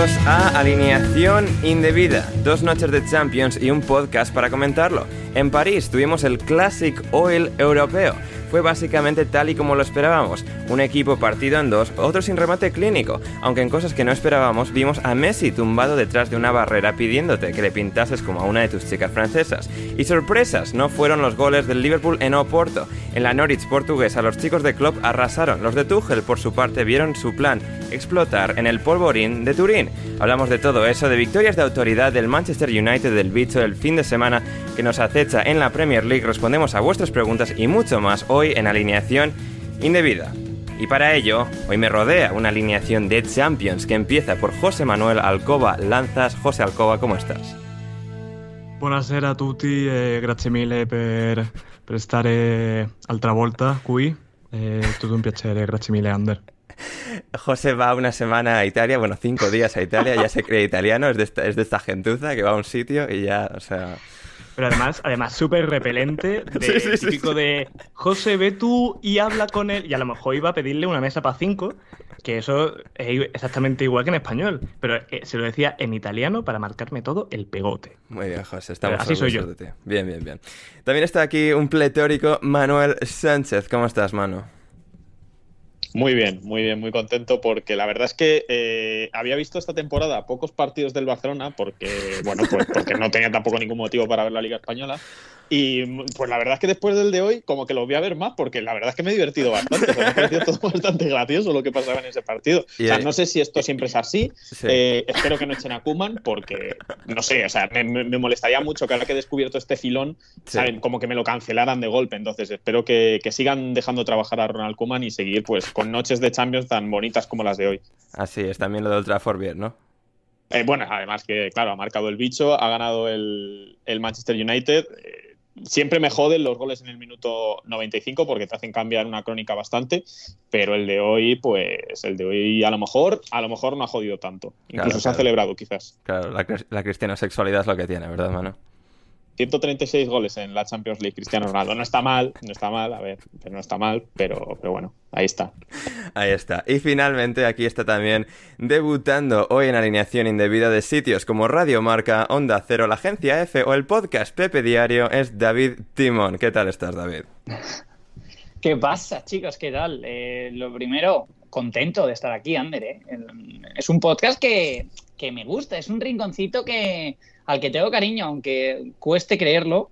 Bienvenidos a Alineación Indebida, dos noches de Champions y un podcast para comentarlo. En París tuvimos el Classic Oil Europeo. Fue básicamente tal y como lo esperábamos, un equipo partido en dos, otro sin remate clínico, aunque en cosas que no esperábamos vimos a Messi tumbado detrás de una barrera pidiéndote que le pintases como a una de tus chicas francesas. Y sorpresas, no fueron los goles del Liverpool en Oporto. En la Norwich portuguesa los chicos de Klopp arrasaron, los de Tuchel por su parte vieron su plan explotar en el polvorín de Turín. Hablamos de todo eso, de victorias de autoridad del Manchester United del bicho el fin de semana que nos acecha en la Premier League, respondemos a vuestras preguntas y mucho más hoy en alineación indebida. Y para ello, hoy me rodea una alineación de Champions que empieza por José Manuel Alcoba Lanzas. José Alcoba, ¿cómo estás? Buonasera a tutti e grazie mille per, per stare altra volta qui. È tutto un piacere, grazie mille Ander. José va una semana a Italia, bueno, cinco días a Italia, ya se cree italiano, es de esta, es de esta gentuza que va a un sitio y ya, o sea... Pero además, además súper repelente, de, Sí, típico sí. de José, ve tú y habla con él. Y a lo mejor iba a pedirle una mesa para cinco, que eso es exactamente igual que en español. Pero eh, se lo decía en italiano para marcarme todo el pegote. Muy bien, José, estamos Así soy yo. orgullosos de ti. Bien, bien, bien. También está aquí un pletórico Manuel Sánchez. ¿Cómo estás, Manu? Muy bien, muy bien, muy contento porque la verdad es que eh, había visto esta temporada pocos partidos del Barcelona porque, bueno, pues porque no tenía tampoco ningún motivo para ver la Liga Española. Y pues la verdad es que después del de hoy como que lo voy a ver más porque la verdad es que me he divertido bastante. O sea, me ha parecido todo bastante gracioso lo que pasaba en ese partido. O sea, ahí- no sé si esto siempre es así. Sí. Eh, espero que no echen a Kuman porque, no sé, o sea, me, me- me molestaría mucho que ahora que he descubierto este filón, Sí. ¿saben? como que me lo cancelaran de golpe. Entonces espero que, que sigan dejando trabajar a Ronald Kuman y seguir pues con noches de Champions tan bonitas como las de hoy. Así es, también lo de Old Trafford bien, ¿no? Eh, bueno, además que, claro, ha marcado el bicho, ha ganado el, el Manchester United. Eh, siempre me joden los goles en el minuto 95 porque te hacen cambiar una crónica bastante, pero el de hoy, pues el de hoy a lo mejor, a lo mejor no ha jodido tanto. Incluso Claro, se ha celebrado quizás. Claro, la, la cristianosexualidad es lo que tiene, ¿verdad, Manu? 136 goles en la Champions League, Cristiano Ronaldo. No está mal, no está mal, a ver, pero no está mal, pero, pero bueno, ahí está. Ahí está. Y finalmente aquí está también debutando hoy en alineación indebida de sitios como Radio Marca, Onda Cero, la Agencia F o el podcast Pepe Diario es David Timón. ¿Qué tal estás, David? ¿Qué pasa, chicos? ¿Qué tal? Eh, lo primero, contento de estar aquí, Ander. ¿eh? Es un podcast que, que me gusta, es un rinconcito que, al que tengo cariño, aunque cueste creerlo.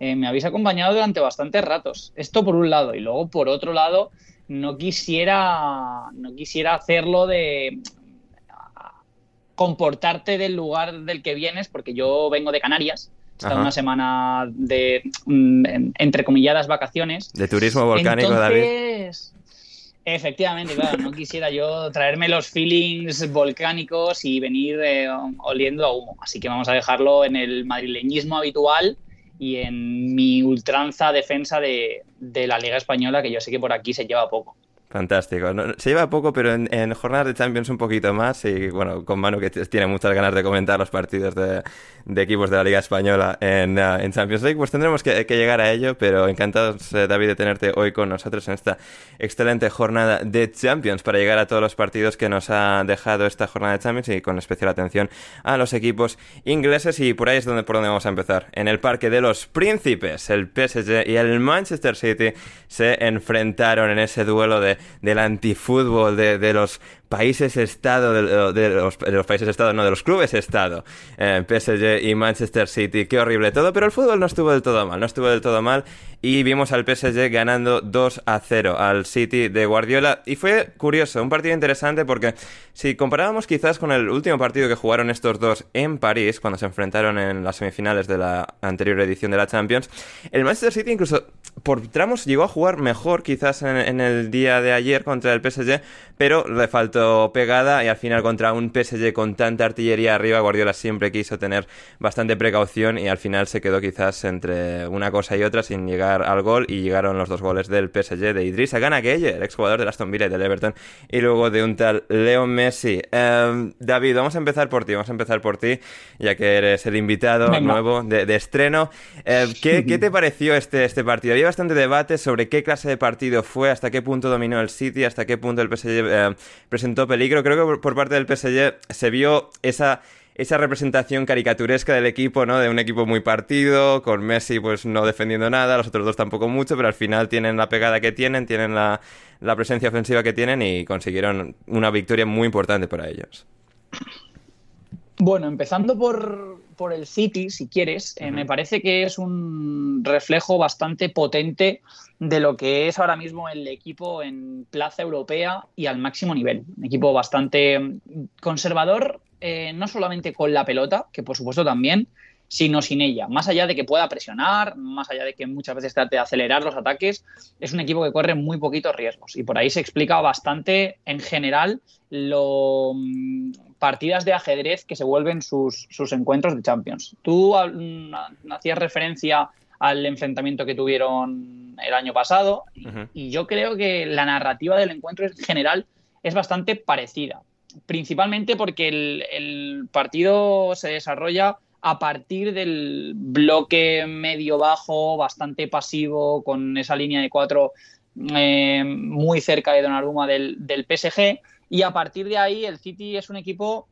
eh, me habéis acompañado durante bastantes ratos. Esto por un lado. Y luego, por otro lado, no quisiera, no quisiera hacerlo de comportarte del lugar del que vienes, porque yo vengo de Canarias, estado una semana de mm, entrecomilladas vacaciones. De turismo volcánico, Entonces, Efectivamente, claro, no quisiera yo traerme los feelings volcánicos y venir eh, oliendo a humo. Así que vamos a dejarlo en el madrileñismo habitual y en mi ultranza defensa de, de la Liga Española, que yo sé que por aquí se lleva poco. Fantástico. se lleva poco, pero en, jornadas de Champions un poquito más. Y bueno, con Manu que tiene muchas ganas de comentar los partidos de, equipos de la Liga Española en, uh, en Champions League, pues tendremos que, llegar a ello. Pero encantados, eh, David, de tenerte hoy con nosotros en esta excelente jornada de Champions para llegar a todos los partidos que nos ha dejado esta jornada de Champions y con especial atención a los equipos ingleses. Y por ahí es donde, por donde vamos a empezar. En el Parque de los Príncipes, el PSG y el Manchester City se enfrentaron en ese duelo de del antifútbol, de, de los países-estado, de, los, países-estado, no, de los clubes-estado, eh, PSG y Manchester City, qué horrible todo, pero el fútbol no estuvo del todo mal, no estuvo del todo mal. Y vimos al PSG ganando 2 a 0 al City de Guardiola. Y fue curioso, un partido interesante porque si comparábamos quizás con el último partido que jugaron estos dos en París, cuando se enfrentaron en las semifinales de la anterior edición de la Champions, el Manchester City incluso por tramos llegó a jugar mejor quizás en el día de ayer contra el PSG, pero le faltó pegada y al final contra un PSG con tanta artillería arriba, Guardiola siempre quiso tener bastante precaución y al final se quedó quizás entre una cosa y otra sin llegar al gol y llegaron los dos goles del PSG de Idrissa Gana el exjugador del Aston Villa y del Everton, y luego de un tal Leo Messi. Em, David, vamos a empezar por ti, vamos a empezar por ti, ya que eres el invitado nuevo de, estreno. Em, ¿qué, te pareció este, este partido? Había bastante debate sobre qué clase de partido fue, hasta qué punto dominó el City, hasta qué punto el PSG eh, presentó peligro. Creo que por, parte del PSG se vio esa esa representación caricaturesca del equipo, ¿no? De un equipo muy partido, con Messi pues no defendiendo nada, los otros dos tampoco mucho, pero al final tienen la pegada que tienen, tienen la, la presencia ofensiva que tienen y consiguieron una victoria muy importante para ellos. Bueno, empezando por, por el City, si quieres, eh, me parece que es un reflejo bastante potente de lo que es ahora mismo el equipo en plaza europea y al máximo nivel. Un equipo bastante conservador, eh, no solamente con la pelota, que por supuesto también, sino sin ella. Más allá de que pueda presionar, más allá de que muchas veces trate de acelerar los ataques, es un equipo que corre muy poquitos riesgos. Y por ahí se explica bastante, en general, lo mm, partidas de ajedrez que se vuelven sus, encuentros de Champions. Tú hacías referencia al enfrentamiento que tuvieron el año pasado y yo creo que la narrativa del encuentro en general es bastante parecida, principalmente porque el partido se desarrolla a partir del bloque medio-bajo, bastante pasivo, con esa línea de cuatro eh, muy cerca de Donnarumma del, del PSG. Y a partir de ahí, el City es un equipo,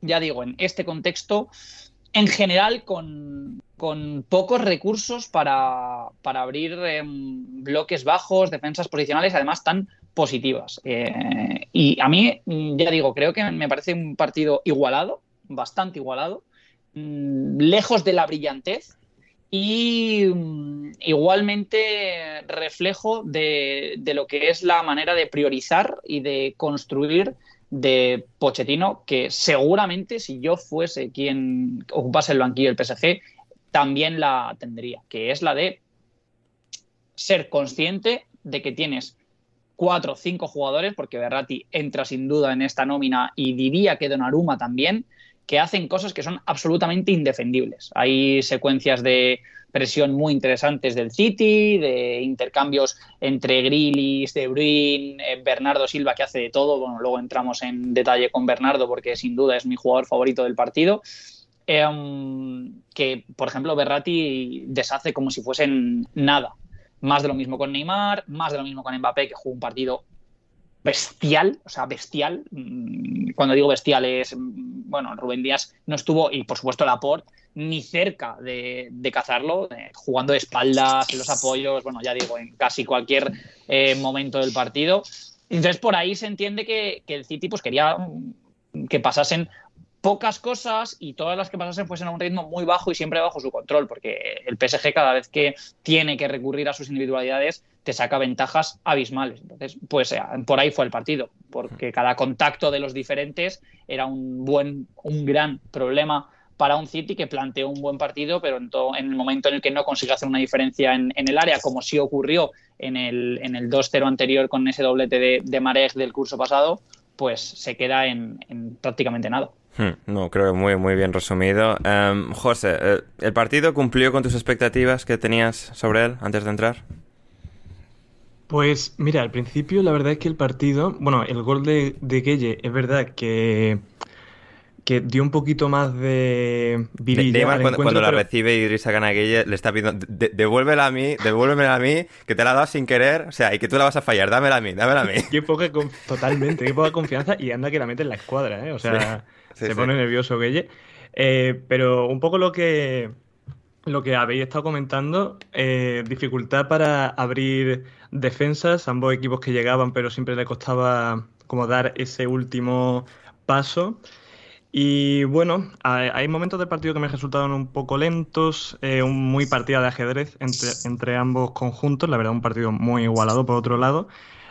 ya digo, en este contexto, en general con, pocos recursos para, abrir em, bloques bajos, defensas posicionales, además tan positivas. Eh, y a mí, ya digo, creo que me parece un partido igualado, bastante igualado. Mm, lejos de la brillantez y mm, igualmente reflejo de, lo que es la manera de priorizar y de construir de Pochettino, que seguramente si yo fuese quien ocupase el banquillo del PSG, también la tendría, que es la de ser consciente de que tienes cuatro o cinco jugadores, porque Berratti entra sin duda en esta nómina y diría que Donnarumma también, que hacen cosas que son absolutamente indefendibles. Hay secuencias de presión muy interesantes del City, de intercambios entre Grilis, De Bruyne, eh, Bernardo Silva que hace de todo. Bueno, luego entramos en detalle con Bernardo porque sin duda es mi jugador favorito del partido. Em, que, por ejemplo, Berratti deshace como si fuesen nada. Más de lo mismo con Neymar, más de lo mismo con Mbappé, que jugó un partido bestial, o sea, bestial. Mm, cuando digo bestial es, mm, bueno, Rubén Díaz no estuvo, y por supuesto Laporte, ni cerca de, cazarlo, eh, jugando de espaldas, en los apoyos, bueno, ya digo, en casi cualquier eh, momento del partido. Entonces, por ahí se entiende que, que, el City pues, quería mm, que pasasen pocas cosas y todas las que pasasen fuesen a un ritmo muy bajo y siempre bajo su control, porque el PSG cada vez que tiene que recurrir a sus individualidades te saca ventajas abismales. Entonces, pues eh, por ahí fue el partido. porque cada contacto de los diferentes era un buen, un gran problema para un City que planteó un buen partido, pero en, en el momento en el que no consigue hacer una diferencia en, el área, como sí ocurrió en el, en el 2-0 anterior con ese doblete de, de del curso pasado, pues se queda en, prácticamente nada. Hmm, no, creo que muy, muy bien resumido. Em, José, eh, ¿el partido cumplió con tus expectativas que tenías sobre él antes de entrar? Pues mira, al principio la verdad es que el partido, bueno, el gol de, de Gueye es verdad que que dio un poquito más de vidilla. cuando, la recibe Idrissa Ganaguille le está pidiendo, devuélvela a mí, devuélvemela a mí, que te la ha dado sin querer, o sea, y que tú la vas a fallar, dámela a mí, dámela a mí. Qué poca, totalmente, qué poca confianza y anda que la mete en la escuadra, ¿eh? O sea, se pone nervioso Guille. Eh, pero un poco lo que, lo que habéis estado comentando, eh, dificultad para abrir defensas, ambos equipos que llegaban, pero siempre le costaba como dar ese último paso. Y bueno, hay momentos del partido que me resultaron un poco lentos, eh, un muy partida de ajedrez entre, entre ambos conjuntos, la verdad un partido muy igualado por otro lado.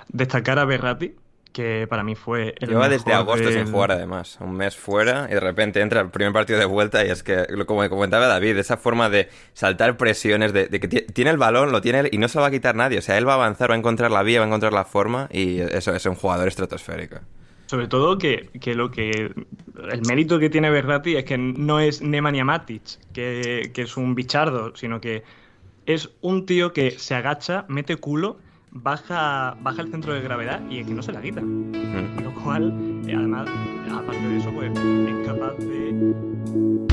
Destacar a Berratti, que para mí fue el Lleva desde agosto sin jugar además, un mes fuera y de repente entra el primer partido de vuelta y es que, como comentaba David, esa forma de saltar presiones, de, que tiene el balón, lo tiene él y no se lo va a quitar nadie, o sea, él va a avanzar, va a encontrar la vía, va a encontrar la forma y eso es un jugador estratosférico. Sobre todo que, lo que el mérito que tiene Berratti es que no es Nemanja Matic, que, es un bichardo, sino que es un tío que se agacha, mete culo, baja, baja el centro de gravedad y es que no se la quita. Lo cual, eh, además, aparte de eso, pues es capaz de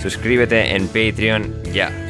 suscríbete en Patreon ya.